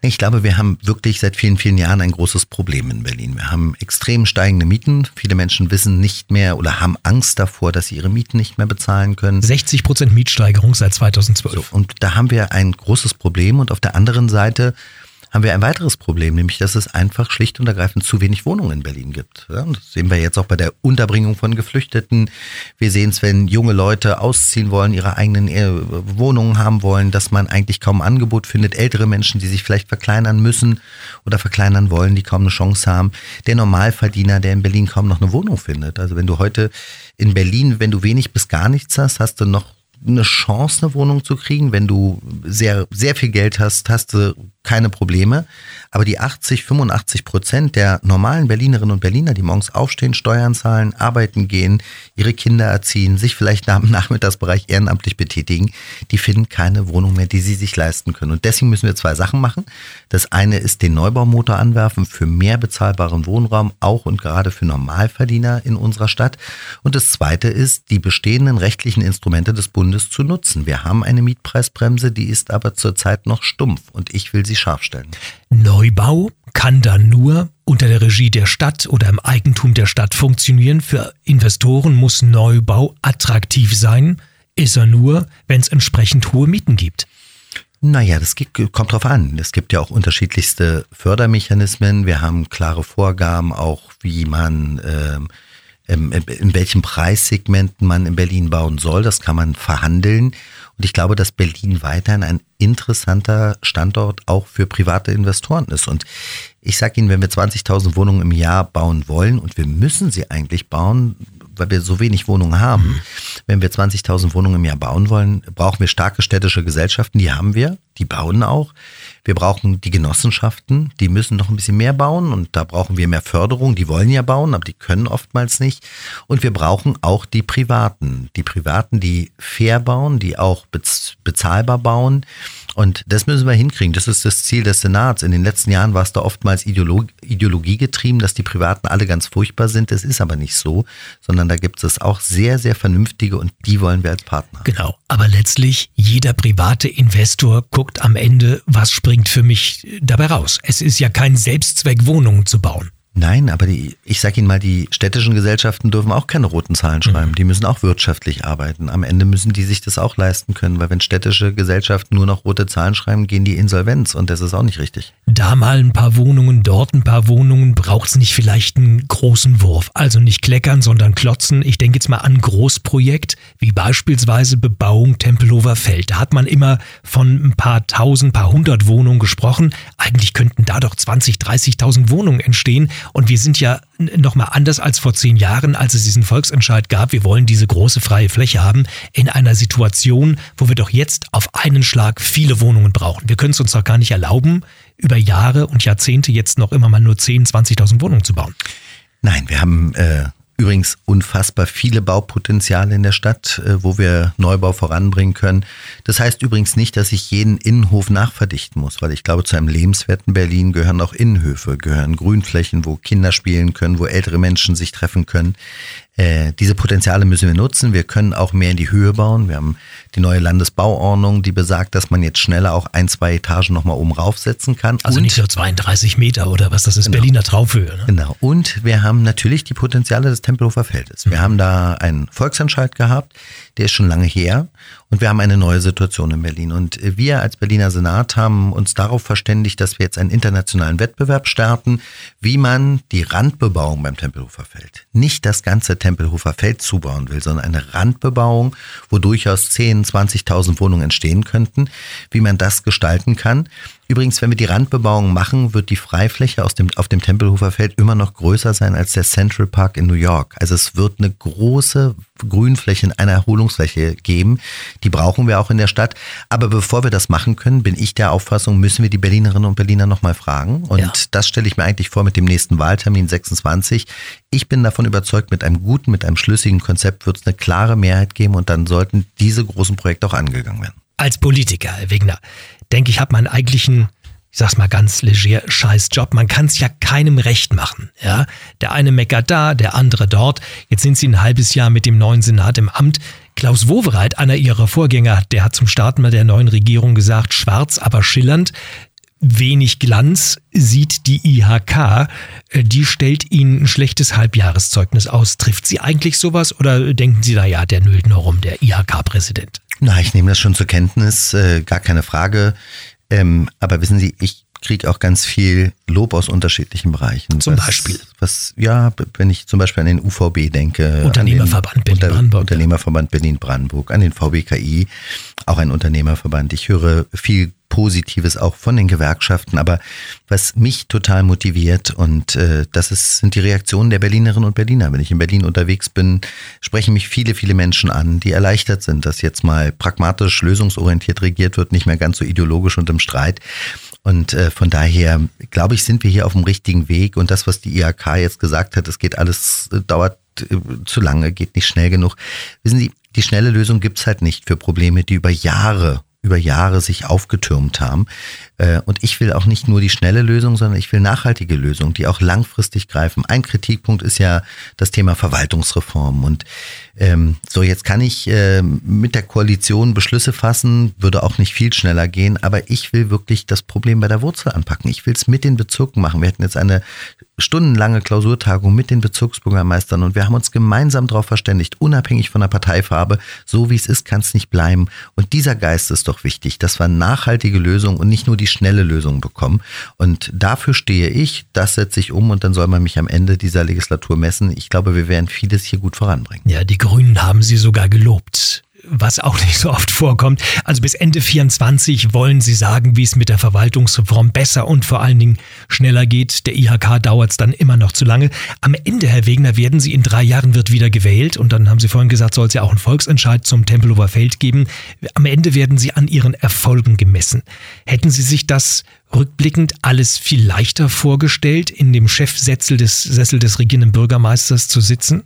Ich glaube, wir haben wirklich seit vielen, vielen Jahren ein großes Problem in Berlin. Wir haben extrem steigende Mieten. Viele Menschen wissen nicht mehr oder haben Angst davor, dass sie ihre Mieten nicht mehr bezahlen können. 60 Prozent Mietsteigerung seit 2012. So, und da haben wir ein großes Problem. Und auf der anderen Seite haben wir ein weiteres Problem, nämlich dass es einfach schlicht und ergreifend zu wenig Wohnungen in Berlin gibt. Ja, das sehen wir jetzt auch bei der Unterbringung von Geflüchteten. Wir sehen es, wenn junge Leute ausziehen wollen, ihre eigenen äh, Wohnungen haben wollen, dass man eigentlich kaum Angebot findet. Ältere Menschen, die sich vielleicht verkleinern müssen oder verkleinern wollen, die kaum eine Chance haben. Der Normalverdiener, der in Berlin kaum noch eine Wohnung findet. Also wenn du heute in Berlin, wenn du wenig bis gar nichts hast, hast du noch eine Chance, eine Wohnung zu kriegen. Wenn du sehr, sehr viel Geld hast, hast du keine Probleme. Aber die 80, 85 Prozent der normalen Berlinerinnen und Berliner, die morgens aufstehen, Steuern zahlen, arbeiten gehen, ihre Kinder erziehen, sich vielleicht nach dem <laughs> Nachmittagsbereich ehrenamtlich betätigen, die finden keine Wohnung mehr, die sie sich leisten können. Und deswegen müssen wir zwei Sachen machen. Das eine ist den Neubaumotor anwerfen für mehr bezahlbaren Wohnraum, auch und gerade für Normalverdiener in unserer Stadt. Und das zweite ist, die bestehenden rechtlichen Instrumente des Bundes zu nutzen. Wir haben eine Mietpreisbremse, die ist aber zurzeit noch stumpf und ich will sie scharf stellen. Neubau kann dann nur unter der Regie der Stadt oder im Eigentum der Stadt funktionieren. Für Investoren muss Neubau attraktiv sein. Ist er nur, wenn es entsprechend hohe Mieten gibt. Naja, das kommt drauf an. Es gibt ja auch unterschiedlichste Fördermechanismen. Wir haben klare Vorgaben, auch wie man ähm, ähm in welchen Preissegmenten man in Berlin bauen soll. Das kann man verhandeln. Und ich glaube, dass Berlin weiterhin ein interessanter Standort auch für private Investoren ist. Und ich sage Ihnen, wenn wir 20.000 Wohnungen im Jahr bauen wollen, und wir müssen sie eigentlich bauen, weil wir so wenig Wohnungen haben, mhm. wenn wir 20.000 Wohnungen im Jahr bauen wollen, brauchen wir starke städtische Gesellschaften. Die haben wir, die bauen auch. Wir brauchen die Genossenschaften, die müssen noch ein bisschen mehr bauen und da brauchen wir mehr Förderung. Die wollen ja bauen, aber die können oftmals nicht. Und wir brauchen auch die Privaten. Die Privaten, die fair bauen, die auch bezahlbar bauen. Und das müssen wir hinkriegen. Das ist das Ziel des Senats. In den letzten Jahren war es da oftmals Ideolog Ideologie getrieben, dass die Privaten alle ganz furchtbar sind. Das ist aber nicht so, sondern da gibt es auch sehr, sehr vernünftige und die wollen wir als Partner. Genau. Aber letztlich, jeder private Investor guckt am Ende, was springt für mich dabei raus. Es ist ja kein Selbstzweck, Wohnungen zu bauen. Nein, aber die, ich sage Ihnen mal, die städtischen Gesellschaften dürfen auch keine roten Zahlen schreiben. Mhm. Die müssen auch wirtschaftlich arbeiten. Am Ende müssen die sich das auch leisten können, weil wenn städtische Gesellschaften nur noch rote Zahlen schreiben, gehen die Insolvenz und das ist auch nicht richtig. Da mal ein paar Wohnungen, dort ein paar Wohnungen, braucht es nicht vielleicht einen großen Wurf. Also nicht kleckern, sondern klotzen. Ich denke jetzt mal an Großprojekt, wie beispielsweise Bebauung Tempelhofer Feld. Da hat man immer von ein paar tausend, paar hundert Wohnungen gesprochen. Eigentlich könnten da doch 20, 30.000 Wohnungen entstehen. Und wir sind ja nochmal anders als vor zehn Jahren, als es diesen Volksentscheid gab, wir wollen diese große freie Fläche haben, in einer Situation, wo wir doch jetzt auf einen Schlag viele Wohnungen brauchen. Wir können es uns doch gar nicht erlauben, über Jahre und Jahrzehnte jetzt noch immer mal nur 10, 20.000 Wohnungen zu bauen. Nein, wir haben äh, übrigens unfassbar viele Baupotenziale in der Stadt, äh, wo wir Neubau voranbringen können. Das heißt übrigens nicht, dass ich jeden Innenhof nachverdichten muss, weil ich glaube, zu einem lebenswerten Berlin gehören auch Innenhöfe, gehören Grünflächen, wo Kinder spielen können, wo ältere Menschen sich treffen können. Äh, diese Potenziale müssen wir nutzen. Wir können auch mehr in die Höhe bauen. Wir haben die neue Landesbauordnung, die besagt, dass man jetzt schneller auch ein, zwei Etagen nochmal oben raufsetzen kann. Also Und, nicht nur 32 Meter oder was, das ist genau. Berliner Traufhöhe. Ne? Genau. Und wir haben natürlich die Potenziale des Tempelhofer Feldes. Wir mhm. haben da einen Volksentscheid gehabt, der ist schon lange her. Und wir haben eine neue Situation in Berlin. Und wir als Berliner Senat haben uns darauf verständigt, dass wir jetzt einen internationalen Wettbewerb starten, wie man die Randbebauung beim Tempelhofer Feld, nicht das ganze Tempelhofer Feld zubauen will, sondern eine Randbebauung, wo durchaus 10, 20.000 Wohnungen entstehen könnten, wie man das gestalten kann. Übrigens, wenn wir die Randbebauung machen, wird die Freifläche aus dem, auf dem Tempelhofer Feld immer noch größer sein als der Central Park in New York. Also es wird eine große Grünfläche, eine Erholungsfläche geben. Die brauchen wir auch in der Stadt. Aber bevor wir das machen können, bin ich der Auffassung, müssen wir die Berlinerinnen und Berliner nochmal fragen. Und ja. das stelle ich mir eigentlich vor mit dem nächsten Wahltermin 26. Ich bin davon überzeugt, mit einem guten, mit einem schlüssigen Konzept wird es eine klare Mehrheit geben und dann sollten diese großen Projekte auch angegangen werden. Als Politiker, Herr Wegner, denke ich, hat man eigentlich einen ich sag's mal ganz leger, scheiß Job. Man kann es ja keinem recht machen. Ja? Der eine meckert da, der andere dort. Jetzt sind sie ein halbes Jahr mit dem neuen Senat im Amt. Klaus Wowereit, einer ihrer Vorgänger, der hat zum Start mal der neuen Regierung gesagt, schwarz, aber schillernd. Wenig Glanz sieht die IHK. Die stellt Ihnen ein schlechtes Halbjahreszeugnis aus. Trifft Sie eigentlich sowas oder denken Sie da, ja, der nölt nur rum, der IHK-Präsident? Na, ich nehme das schon zur Kenntnis, äh, gar keine Frage. Ähm, aber wissen Sie, ich kriege auch ganz viel Lob aus unterschiedlichen Bereichen. Zum was, Beispiel? Was, ja, wenn ich zum Beispiel an den UVB denke. Unternehmerverband Berlin-Brandenburg. Unternehmerverband Berlin-Brandenburg, an den VBKI, auch ein Unternehmerverband. Ich höre viel Positives auch von den Gewerkschaften. Aber was mich total motiviert und äh, das ist, sind die Reaktionen der Berlinerinnen und Berliner. Wenn ich in Berlin unterwegs bin, sprechen mich viele, viele Menschen an, die erleichtert sind, dass jetzt mal pragmatisch, lösungsorientiert regiert wird, nicht mehr ganz so ideologisch und im Streit. Und äh, von daher, glaube ich, sind wir hier auf dem richtigen Weg. Und das, was die IHK jetzt gesagt hat, es geht alles, äh, dauert äh, zu lange, geht nicht schnell genug. Wissen Sie, die schnelle Lösung gibt's halt nicht für Probleme, die über Jahre über Jahre sich aufgetürmt haben. Äh, und ich will auch nicht nur die schnelle Lösung, sondern ich will nachhaltige Lösungen, die auch langfristig greifen. Ein Kritikpunkt ist ja das Thema Verwaltungsreform. Und ähm, so, jetzt kann ich äh, mit der Koalition Beschlüsse fassen, würde auch nicht viel schneller gehen, aber ich will wirklich das Problem bei der Wurzel anpacken. Ich will es mit den Bezirken machen. Wir hatten jetzt eine stundenlange Klausurtagung mit den Bezirksbürgermeistern und wir haben uns gemeinsam darauf verständigt, unabhängig von der Parteifarbe, so wie es ist, kann es nicht bleiben. Und dieser Geist ist doch wichtig, dass wir nachhaltige Lösungen und nicht nur die schnelle Lösung bekommen. Und dafür stehe ich, das setze ich um und dann soll man mich am Ende dieser Legislatur messen. Ich glaube, wir werden vieles hier gut voranbringen. Ja, die Grünen haben Sie sogar gelobt was auch nicht so oft vorkommt. Also bis Ende 24 wollen Sie sagen, wie es mit der Verwaltungsreform besser und vor allen Dingen schneller geht. Der IHK dauert es dann immer noch zu lange. Am Ende, Herr Wegner, werden Sie in drei Jahren wird wieder gewählt und dann haben Sie vorhin gesagt, soll es ja auch einen Volksentscheid zum Tempelhofer Feld geben. Am Ende werden Sie an Ihren Erfolgen gemessen. Hätten Sie sich das rückblickend alles viel leichter vorgestellt, in dem Chefsessel des, Sessel des regierenden Bürgermeisters zu sitzen?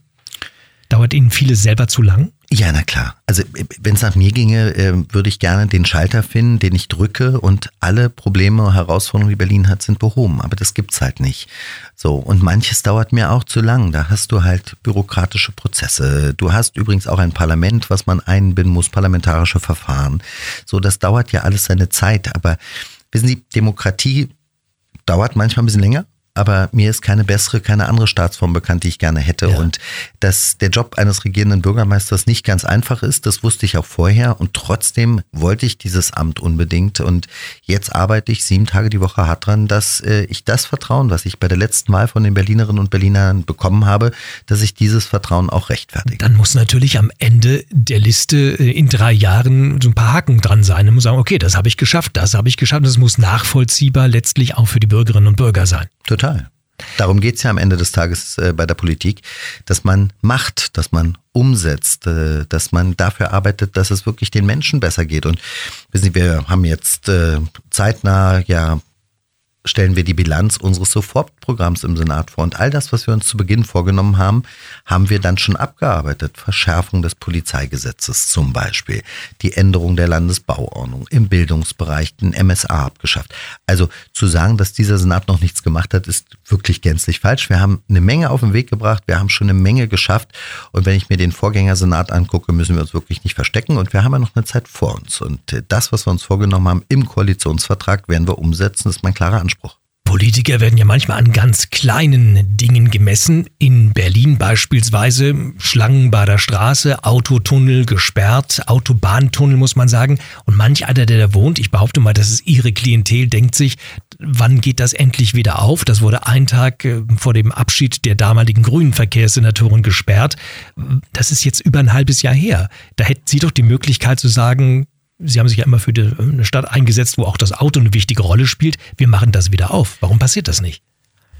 Dauert Ihnen vieles selber zu lang? Ja, na klar. Also wenn es nach mir ginge, äh, würde ich gerne den Schalter finden, den ich drücke und alle Probleme und Herausforderungen, die Berlin hat, sind behoben. Aber das gibt's halt nicht. So und manches dauert mir auch zu lang. Da hast du halt bürokratische Prozesse. Du hast übrigens auch ein Parlament, was man einbinden muss, parlamentarische Verfahren. So, das dauert ja alles seine Zeit. Aber wissen Sie, Demokratie dauert manchmal ein bisschen länger aber mir ist keine bessere, keine andere Staatsform bekannt, die ich gerne hätte. Ja. Und dass der Job eines regierenden Bürgermeisters nicht ganz einfach ist, das wusste ich auch vorher. Und trotzdem wollte ich dieses Amt unbedingt. Und jetzt arbeite ich sieben Tage die Woche hart dran, dass äh, ich das Vertrauen, was ich bei der letzten Wahl von den Berlinerinnen und Berlinern bekommen habe, dass ich dieses Vertrauen auch rechtfertige. Dann muss natürlich am Ende der Liste äh, in drei Jahren so ein paar Haken dran sein. Man muss sagen, okay, das habe ich geschafft, das habe ich geschafft. Das muss nachvollziehbar letztlich auch für die Bürgerinnen und Bürger sein. Total. Darum geht es ja am Ende des Tages äh, bei der Politik, dass man macht, dass man umsetzt, äh, dass man dafür arbeitet, dass es wirklich den Menschen besser geht. Und wissen Sie, wir haben jetzt äh, zeitnah ja stellen wir die Bilanz unseres Sofortprogramms im Senat vor. Und all das, was wir uns zu Beginn vorgenommen haben, haben wir dann schon abgearbeitet. Verschärfung des Polizeigesetzes zum Beispiel, die Änderung der Landesbauordnung, im Bildungsbereich den MSA abgeschafft. Also zu sagen, dass dieser Senat noch nichts gemacht hat, ist wirklich gänzlich falsch. Wir haben eine Menge auf den Weg gebracht, wir haben schon eine Menge geschafft. Und wenn ich mir den Vorgängersenat angucke, müssen wir uns wirklich nicht verstecken. Und wir haben ja noch eine Zeit vor uns. Und das, was wir uns vorgenommen haben im Koalitionsvertrag, werden wir umsetzen. Das ist mein klarer Anspruch. Politiker werden ja manchmal an ganz kleinen Dingen gemessen. In Berlin beispielsweise Schlangenbader Straße, Autotunnel gesperrt, Autobahntunnel muss man sagen. Und manch einer, der da wohnt, ich behaupte mal, das ist ihre Klientel, denkt sich, wann geht das endlich wieder auf? Das wurde einen Tag äh, vor dem Abschied der damaligen grünen Verkehrssenatorin gesperrt. Das ist jetzt über ein halbes Jahr her. Da hätten Sie doch die Möglichkeit zu sagen, Sie haben sich ja immer für eine Stadt eingesetzt, wo auch das Auto eine wichtige Rolle spielt. Wir machen das wieder auf. Warum passiert das nicht?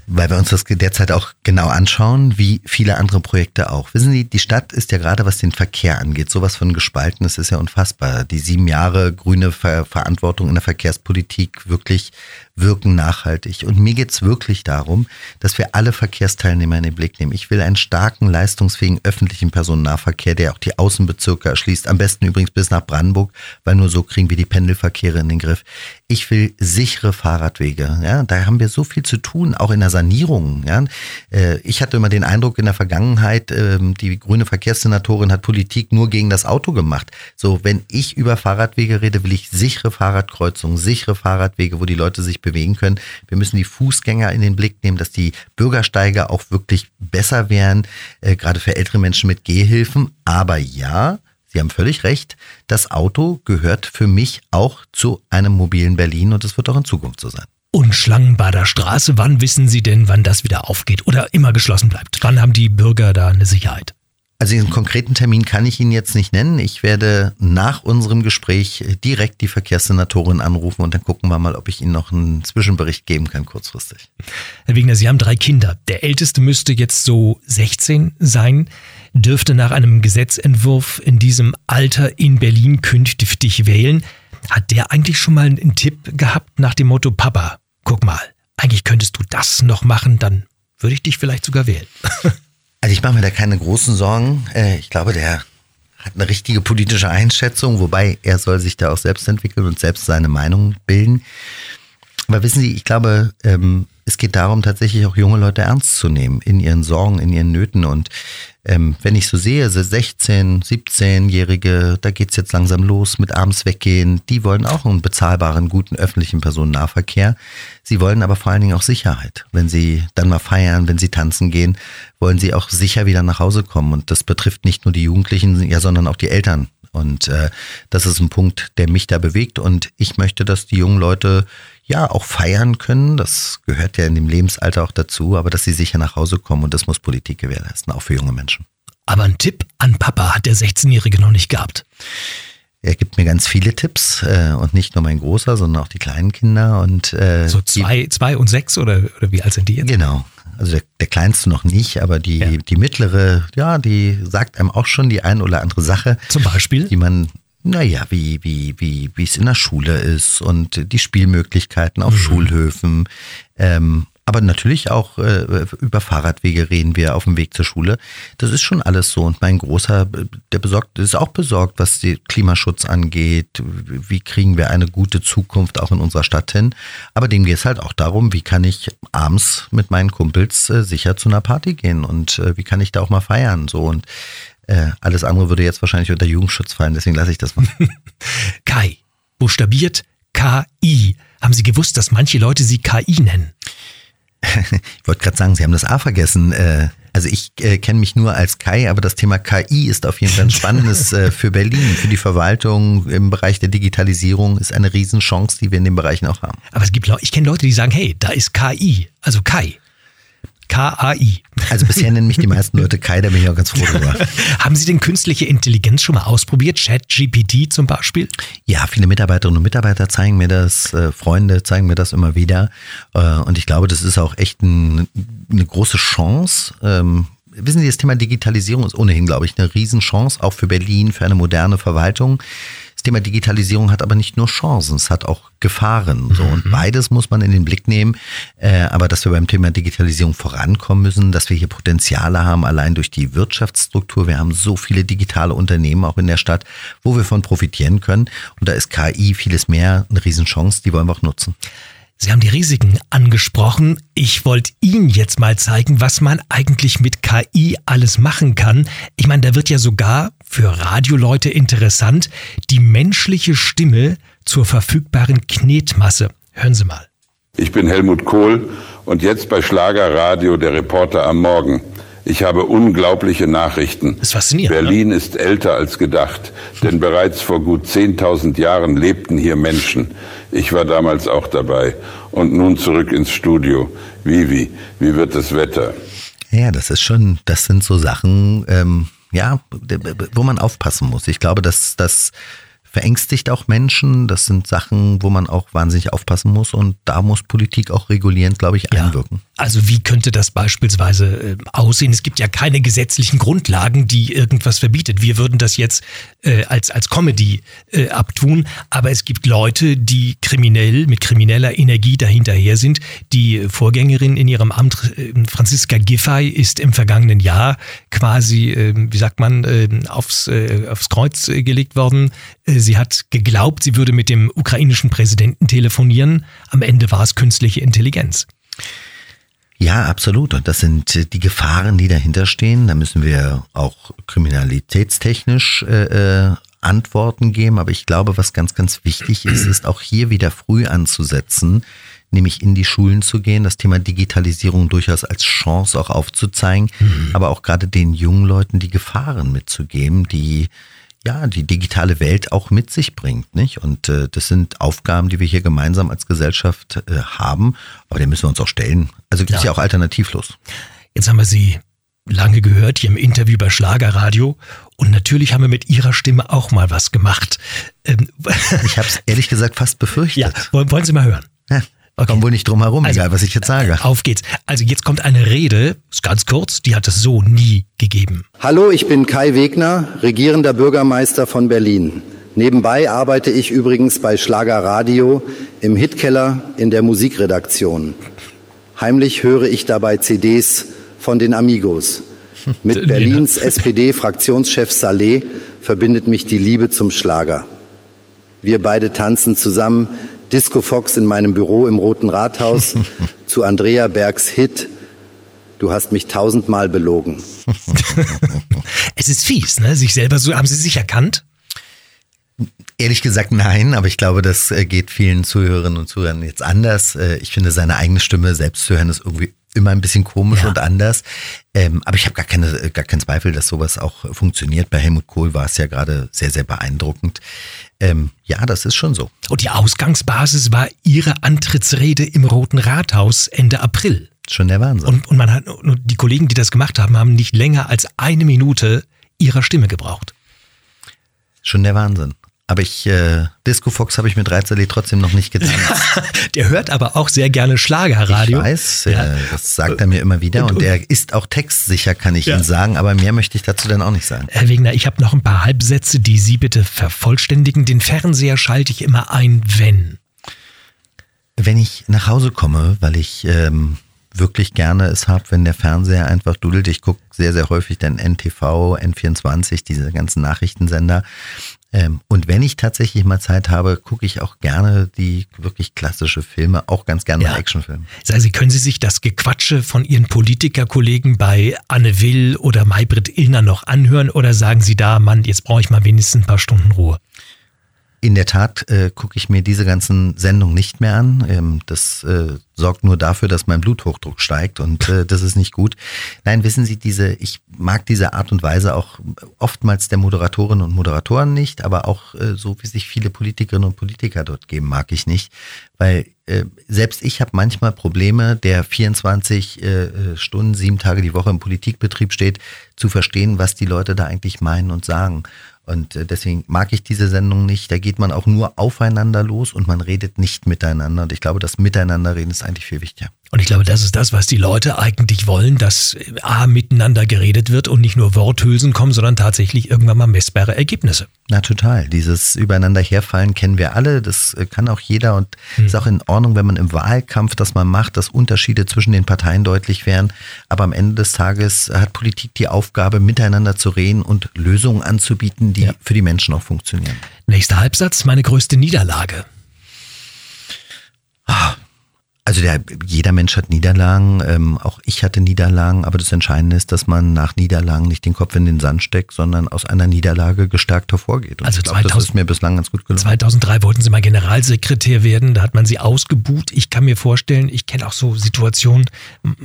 Weil wir uns das derzeit auch genau anschauen, wie viele andere Projekte auch. Wissen Sie, die Stadt ist ja gerade, was den Verkehr angeht, sowas von gespalten, das ist ja unfassbar. Die sieben Jahre grüne Ver Verantwortung in der Verkehrspolitik wirklich wirken nachhaltig. Und mir geht's wirklich darum, dass wir alle Verkehrsteilnehmer in den Blick nehmen. Ich will einen starken, leistungsfähigen öffentlichen Personennahverkehr, der auch die Außenbezirke erschließt. Am besten übrigens bis nach Brandenburg, weil nur so kriegen wir die Pendelverkehre in den Griff. Ich will sichere Fahrradwege. Ja, da haben wir so viel zu tun, auch in der Sanierung. Ja, äh, ich hatte immer den Eindruck in der Vergangenheit, ähm, die grüne Verkehrssenatorin hat Politik nur gegen das Auto gemacht. So, wenn ich über Fahrradwege rede, will ich sichere Fahrradkreuzungen, sichere Fahrradwege, wo die Leute sich bewegen können. Wir müssen die Fußgänger in den Blick nehmen, dass die Bürgersteige auch wirklich besser wären, äh, gerade für ältere Menschen mit Gehhilfen. Aber ja, Sie haben völlig recht, das Auto gehört für mich auch zu einem mobilen Berlin und es wird auch in Zukunft so sein. Und Schlangenbader Straße, wann wissen Sie denn, wann das wieder aufgeht oder immer geschlossen bleibt? Wann haben die Bürger da eine Sicherheit? Also diesen konkreten Termin kann ich Ihnen jetzt nicht nennen. Ich werde nach unserem Gespräch direkt die Verkehrssenatorin anrufen und dann gucken wir mal, ob ich Ihnen noch einen Zwischenbericht geben kann kurzfristig. Herr Wegner, Sie haben drei Kinder. Der älteste müsste jetzt so 16 sein, dürfte nach einem Gesetzentwurf in diesem Alter in Berlin künftig wählen. Hat der eigentlich schon mal einen Tipp gehabt nach dem Motto, Papa, guck mal, eigentlich könntest du das noch machen, dann würde ich dich vielleicht sogar wählen. <laughs> Also ich mache mir da keine großen Sorgen. Äh, ich glaube, der hat eine richtige politische Einschätzung, wobei er soll sich da auch selbst entwickeln und selbst seine Meinung bilden. Aber wissen Sie, ich glaube, ähm, es geht darum, tatsächlich auch junge Leute ernst zu nehmen in ihren Sorgen, in ihren Nöten. Und ähm, wenn ich so sehe, so 16, 17-Jährige, da geht's jetzt langsam los mit abends weggehen, die wollen auch einen bezahlbaren, guten öffentlichen Personennahverkehr. Sie wollen aber vor allen Dingen auch Sicherheit. Wenn sie dann mal feiern, wenn sie tanzen gehen, wollen sie auch sicher wieder nach Hause kommen. Und das betrifft nicht nur die Jugendlichen, ja, sondern auch die Eltern. Und äh, das ist ein Punkt, der mich da bewegt. Und ich möchte, dass die jungen Leute ja auch feiern können. Das gehört ja in dem Lebensalter auch dazu, aber dass sie sicher nach Hause kommen und das muss Politik gewährleisten, auch für junge Menschen. Aber ein Tipp an Papa hat der 16-Jährige noch nicht gehabt. Er gibt mir ganz viele Tipps äh, und nicht nur mein Großer, sondern auch die kleinen Kinder und äh, so zwei, die, zwei und sechs oder, oder wie alt sind die jetzt? Genau, also der, der kleinste noch nicht, aber die ja. die mittlere, ja, die sagt einem auch schon die ein oder andere Sache. Zum Beispiel, die man naja, wie, wie, wie, wie es in der Schule ist und die Spielmöglichkeiten auf mhm. Schulhöfen. Ähm, aber natürlich auch äh, über Fahrradwege reden wir auf dem Weg zur Schule. Das ist schon alles so. Und mein Großer, der besorgt, ist auch besorgt, was den Klimaschutz angeht. Wie kriegen wir eine gute Zukunft auch in unserer Stadt hin? Aber dem geht es halt auch darum, wie kann ich abends mit meinen Kumpels äh, sicher zu einer Party gehen und äh, wie kann ich da auch mal feiern? So und äh, alles andere würde jetzt wahrscheinlich unter Jugendschutz fallen, deswegen lasse ich das mal. <laughs> Kai, buchstabiert KI. Haben Sie gewusst, dass manche Leute sie KI nennen? <laughs> ich wollte gerade sagen, Sie haben das A vergessen. Äh, also ich äh, kenne mich nur als Kai, aber das Thema KI ist auf jeden Fall ein spannendes <laughs> äh, für Berlin, für die Verwaltung im Bereich der Digitalisierung ist eine Riesenchance, die wir in den Bereichen auch haben. Aber es gibt ich kenne Leute, die sagen, hey, da ist KI, also Kai. KAI. Also bisher nennen mich die meisten Leute Kai, da bin ich auch ganz froh drüber. <laughs> Haben Sie denn künstliche Intelligenz schon mal ausprobiert? ChatGPT zum Beispiel? Ja, viele Mitarbeiterinnen und Mitarbeiter zeigen mir das, äh, Freunde zeigen mir das immer wieder. Äh, und ich glaube, das ist auch echt ein, eine große Chance. Ähm, wissen Sie, das Thema Digitalisierung ist ohnehin, glaube ich, eine Riesenchance, auch für Berlin, für eine moderne Verwaltung. Thema Digitalisierung hat aber nicht nur Chancen, es hat auch Gefahren. So. Und mhm. beides muss man in den Blick nehmen. Äh, aber dass wir beim Thema Digitalisierung vorankommen müssen, dass wir hier Potenziale haben, allein durch die Wirtschaftsstruktur. Wir haben so viele digitale Unternehmen auch in der Stadt, wo wir von profitieren können. Und da ist KI vieles mehr eine Riesenchance, die wollen wir auch nutzen. Sie haben die Risiken angesprochen. Ich wollte Ihnen jetzt mal zeigen, was man eigentlich mit KI alles machen kann. Ich meine, da wird ja sogar für Radioleute interessant die menschliche Stimme zur verfügbaren Knetmasse. Hören Sie mal. Ich bin Helmut Kohl und jetzt bei Schlagerradio der Reporter am Morgen. Ich habe unglaubliche Nachrichten. Das ist faszinierend. Ne? Berlin ne? ist älter als gedacht, denn bereits vor gut 10.000 Jahren lebten hier Menschen. Ich war damals auch dabei. Und nun zurück ins Studio. Vivi, wie wird das Wetter? Ja, das ist schon, das sind so Sachen, ähm, ja, wo man aufpassen muss. Ich glaube, dass das verängstigt auch Menschen. Das sind Sachen, wo man auch wahnsinnig aufpassen muss und da muss Politik auch regulierend, glaube ich, einwirken. Ja. Also wie könnte das beispielsweise äh, aussehen? Es gibt ja keine gesetzlichen Grundlagen, die irgendwas verbietet. Wir würden das jetzt äh, als, als Comedy äh, abtun, aber es gibt Leute, die kriminell, mit krimineller Energie dahinterher sind. Die Vorgängerin in ihrem Amt, äh, Franziska Giffey, ist im vergangenen Jahr quasi, äh, wie sagt man, äh, aufs, äh, aufs Kreuz äh, gelegt worden. Äh, sie hat geglaubt, sie würde mit dem ukrainischen Präsidenten telefonieren. Am Ende war es künstliche Intelligenz. Ja, absolut. Und das sind äh, die Gefahren, die dahinter stehen. Da müssen wir auch kriminalitätstechnisch äh, äh, Antworten geben. Aber ich glaube, was ganz, ganz wichtig ist, ist auch hier wieder früh anzusetzen, nämlich in die Schulen zu gehen, das Thema Digitalisierung durchaus als Chance auch aufzuzeigen, mhm. aber auch gerade den jungen Leuten die Gefahren mitzugeben, die ja, die digitale Welt auch mit sich bringt, nicht? Und äh, das sind Aufgaben, die wir hier gemeinsam als Gesellschaft äh, haben, aber die müssen wir uns auch stellen. Also gibt es ja. ja auch alternativlos. Jetzt haben wir Sie lange gehört hier im Interview bei Schlagerradio und natürlich haben wir mit Ihrer Stimme auch mal was gemacht. Ähm, ich habe es ehrlich gesagt fast befürchtet. Ja, wollen, wollen Sie mal hören? Ja. Okay. Komm wohl nicht drum herum, also, egal was ich jetzt sage. Auf geht's. Also jetzt kommt eine Rede, ist ganz kurz, die hat es so nie gegeben. Hallo, ich bin Kai Wegner, regierender Bürgermeister von Berlin. Nebenbei arbeite ich übrigens bei Schlager Radio im Hitkeller in der Musikredaktion. Heimlich höre ich dabei CDs von den Amigos. Mit <laughs> Berlins SPD-Fraktionschef Saleh verbindet mich die Liebe zum Schlager. Wir beide tanzen zusammen Disco Fox in meinem Büro im Roten Rathaus <laughs> zu Andrea Bergs Hit Du hast mich tausendmal belogen. <laughs> es ist fies, ne? Sich selber so, haben Sie sich erkannt? Ehrlich gesagt nein, aber ich glaube, das äh, geht vielen Zuhörerinnen und Zuhörern jetzt anders. Äh, ich finde, seine eigene Stimme selbst zu hören ist irgendwie immer ein bisschen komisch ja. und anders. Ähm, aber ich habe gar, keine, äh, gar keinen Zweifel, dass sowas auch funktioniert. Bei Helmut Kohl war es ja gerade sehr, sehr beeindruckend. Ähm, ja, das ist schon so. Und die Ausgangsbasis war Ihre Antrittsrede im Roten Rathaus Ende April. Schon der Wahnsinn. Und, und man hat, und die Kollegen, die das gemacht haben, haben nicht länger als eine Minute ihrer Stimme gebraucht. Schon der Wahnsinn. Aber ich, äh, Disco Fox habe ich mit Reizerli trotzdem noch nicht getan. <laughs> der hört aber auch sehr gerne Schlagerradio. Ich weiß, ja. das sagt er mir immer wieder. Und, und, und er ist auch textsicher, kann ich ja. Ihnen sagen. Aber mehr möchte ich dazu dann auch nicht sagen. Herr Wegner, ich habe noch ein paar Halbsätze, die Sie bitte vervollständigen. Den Fernseher schalte ich immer ein, wenn. Wenn ich nach Hause komme, weil ich ähm, wirklich gerne es habe, wenn der Fernseher einfach dudelt. Ich gucke sehr, sehr häufig den NTV, N24, diese ganzen Nachrichtensender. Ähm, und wenn ich tatsächlich mal Zeit habe, gucke ich auch gerne die wirklich klassische Filme, auch ganz gerne ja. Actionfilme. Also können Sie sich das Gequatsche von Ihren Politikerkollegen bei Anne Will oder Maybrit Illner noch anhören oder sagen Sie da, Mann, jetzt brauche ich mal wenigstens ein paar Stunden Ruhe? In der Tat äh, gucke ich mir diese ganzen Sendungen nicht mehr an. Ähm, das äh, sorgt nur dafür, dass mein Bluthochdruck steigt und äh, das ist nicht gut. Nein, wissen Sie, diese, ich mag diese Art und Weise auch oftmals der Moderatorinnen und Moderatoren nicht, aber auch äh, so wie sich viele Politikerinnen und Politiker dort geben, mag ich nicht, weil äh, selbst ich habe manchmal Probleme, der 24 äh, äh, Stunden, sieben Tage die Woche im Politikbetrieb steht, zu verstehen, was die Leute da eigentlich meinen und sagen. Und äh, deswegen mag ich diese Sendung nicht. Da geht man auch nur aufeinander los und man redet nicht miteinander. Und ich glaube, das Miteinanderreden ist eigentlich viel wichtiger. Und ich glaube, das ist das, was die Leute eigentlich wollen, dass äh, A, miteinander geredet wird und nicht nur Worthülsen kommen, sondern tatsächlich irgendwann mal messbare Ergebnisse. Na total. Dieses Übereinander herfallen kennen wir alle. Das äh, kann auch jeder und hm. ist auch in Ordnung, wenn man im Wahlkampf das mal macht, dass Unterschiede zwischen den Parteien deutlich werden. Aber am Ende des Tages hat Politik die Aufgabe, miteinander zu reden und Lösungen anzubieten, die ja. für die Menschen auch funktionieren. Nächster Halbsatz, meine größte Niederlage. Ah, Also der, jeder Mensch hat Niederlagen, ähm, auch ich hatte Niederlagen, aber das Entscheidende ist, dass man nach Niederlagen nicht den Kopf in den Sand steckt, sondern aus einer Niederlage gestärkt hervorgeht. Und also ich glaub, 2000, das ist mir bislang ganz gut gelungen. 2003 wollten Sie mal Generalsekretär werden, da hat man Sie ausgebuht. Ich kann mir vorstellen, ich kenne auch so Situationen,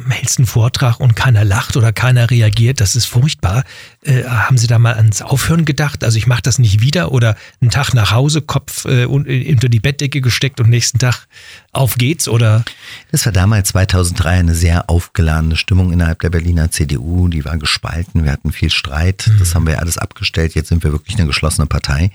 hältst einen Vortrag und keiner lacht oder keiner reagiert, das ist furchtbar. Äh, haben Sie da mal ans Aufhören gedacht? Also ich mache das nicht wieder oder einen Tag nach Hause, Kopf äh, unter die Bettdecke gesteckt und nächsten Tag auf geht's oder? Das war damals 2003 eine sehr aufgeladene Stimmung innerhalb der Berliner CDU. Die war gespalten. Wir hatten viel Streit. Mhm. Das haben wir alles abgestellt. Jetzt sind wir wirklich eine geschlossene Partei,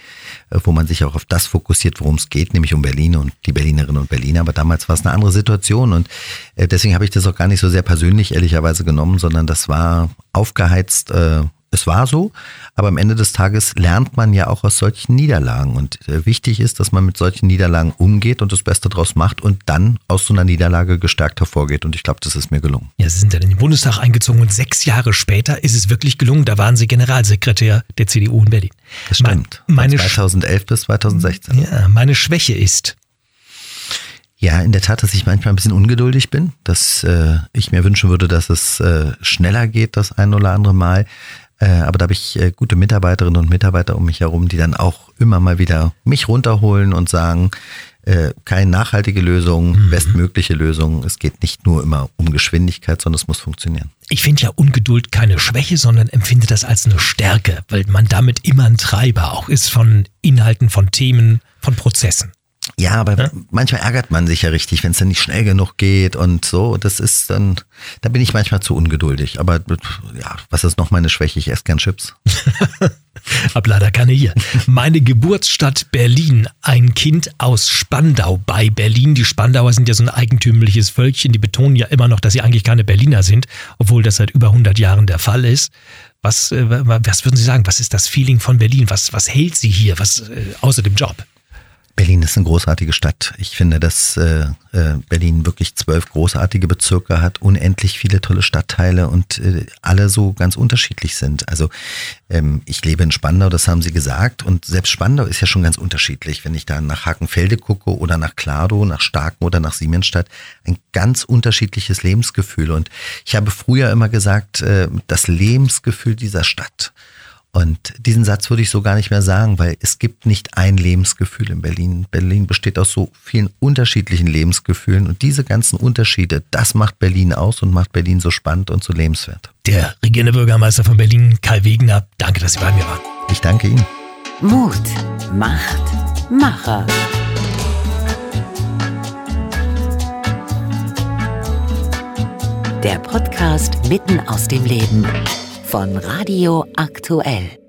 äh, wo man sich auch auf das fokussiert, worum es geht, nämlich um Berlin und die Berlinerinnen und Berliner. Aber damals war es eine andere Situation und äh, deswegen habe ich das auch gar nicht so sehr persönlich ehrlicherweise genommen, sondern das war aufgeheizt äh, es war so, aber am Ende des Tages lernt man ja auch aus solchen Niederlagen. Und äh, wichtig ist, dass man mit solchen Niederlagen umgeht und das Beste draus macht und dann aus so einer Niederlage gestärkt hervorgeht. Und ich glaube, das ist mir gelungen. Ja, Sie sind dann in den Bundestag eingezogen und sechs Jahre später ist es wirklich gelungen. Da waren Sie Generalsekretär der CDU in Berlin. Das stimmt. Meine, 2011 bis 2016. Ja, meine Schwäche ist, ja, in der Tat, dass ich manchmal ein bisschen ungeduldig bin, dass äh, ich mir wünschen würde, dass es äh, schneller geht, das ein oder andere Mal. Äh, aber da habe ich äh, gute Mitarbeiterinnen und Mitarbeiter um mich herum, die dann auch immer mal wieder mich runterholen und sagen, äh, keine nachhaltige Lösung, mhm. bestmögliche Lösung. Es geht nicht nur immer um Geschwindigkeit, sondern es muss funktionieren. Ich finde ja Ungeduld keine Schwäche, sondern empfinde das als eine Stärke, weil man damit immer ein Treiber auch ist von Inhalten, von Themen, von Prozessen. Ja, aber ja? manchmal ärgert man sich ja richtig, wenn es dann nicht schnell genug geht und so. Das ist dann, da bin ich manchmal zu ungeduldig. Aber ja, was ist noch meine Schwäche? Ich esse gern Chips. <laughs> Hab leider keine hier. Meine Geburtsstadt Berlin, ein Kind aus Spandau bei Berlin. Die Spandauer sind ja so ein eigentümliches Völkchen. Die betonen ja immer noch, dass sie eigentlich keine Berliner sind, obwohl das seit über 100 Jahren der Fall ist. Was, äh, was würden Sie sagen? Was ist das Feeling von Berlin? Was, was hält Sie hier? Was äh, außer dem Job? Berlin ist eine großartige Stadt. Ich finde, dass äh, äh, Berlin wirklich zwölf großartige Bezirke hat, unendlich viele tolle Stadtteile und äh, alle so ganz unterschiedlich sind. Also ähm, ich lebe in Spandau, das haben Sie gesagt, und selbst Spandau ist ja schon ganz unterschiedlich. Wenn ich da nach Hakenfelde gucke oder nach Klado, nach Starken oder nach Siemensstadt, ein ganz unterschiedliches Lebensgefühl. Und ich habe früher immer gesagt, äh, das Lebensgefühl dieser Stadt und diesen Satz würde ich so gar nicht mehr sagen, weil es gibt nicht ein Lebensgefühl in Berlin. Berlin besteht aus so vielen unterschiedlichen Lebensgefühlen und diese ganzen Unterschiede, das macht Berlin aus und macht Berlin so spannend und so lebenswert. Der regierende Bürgermeister von Berlin, Kai Wegener, danke, dass Sie bei mir waren. Ich danke Ihnen. Mut macht Macher. Der Podcast mitten aus dem Leben von Radio Aktuell.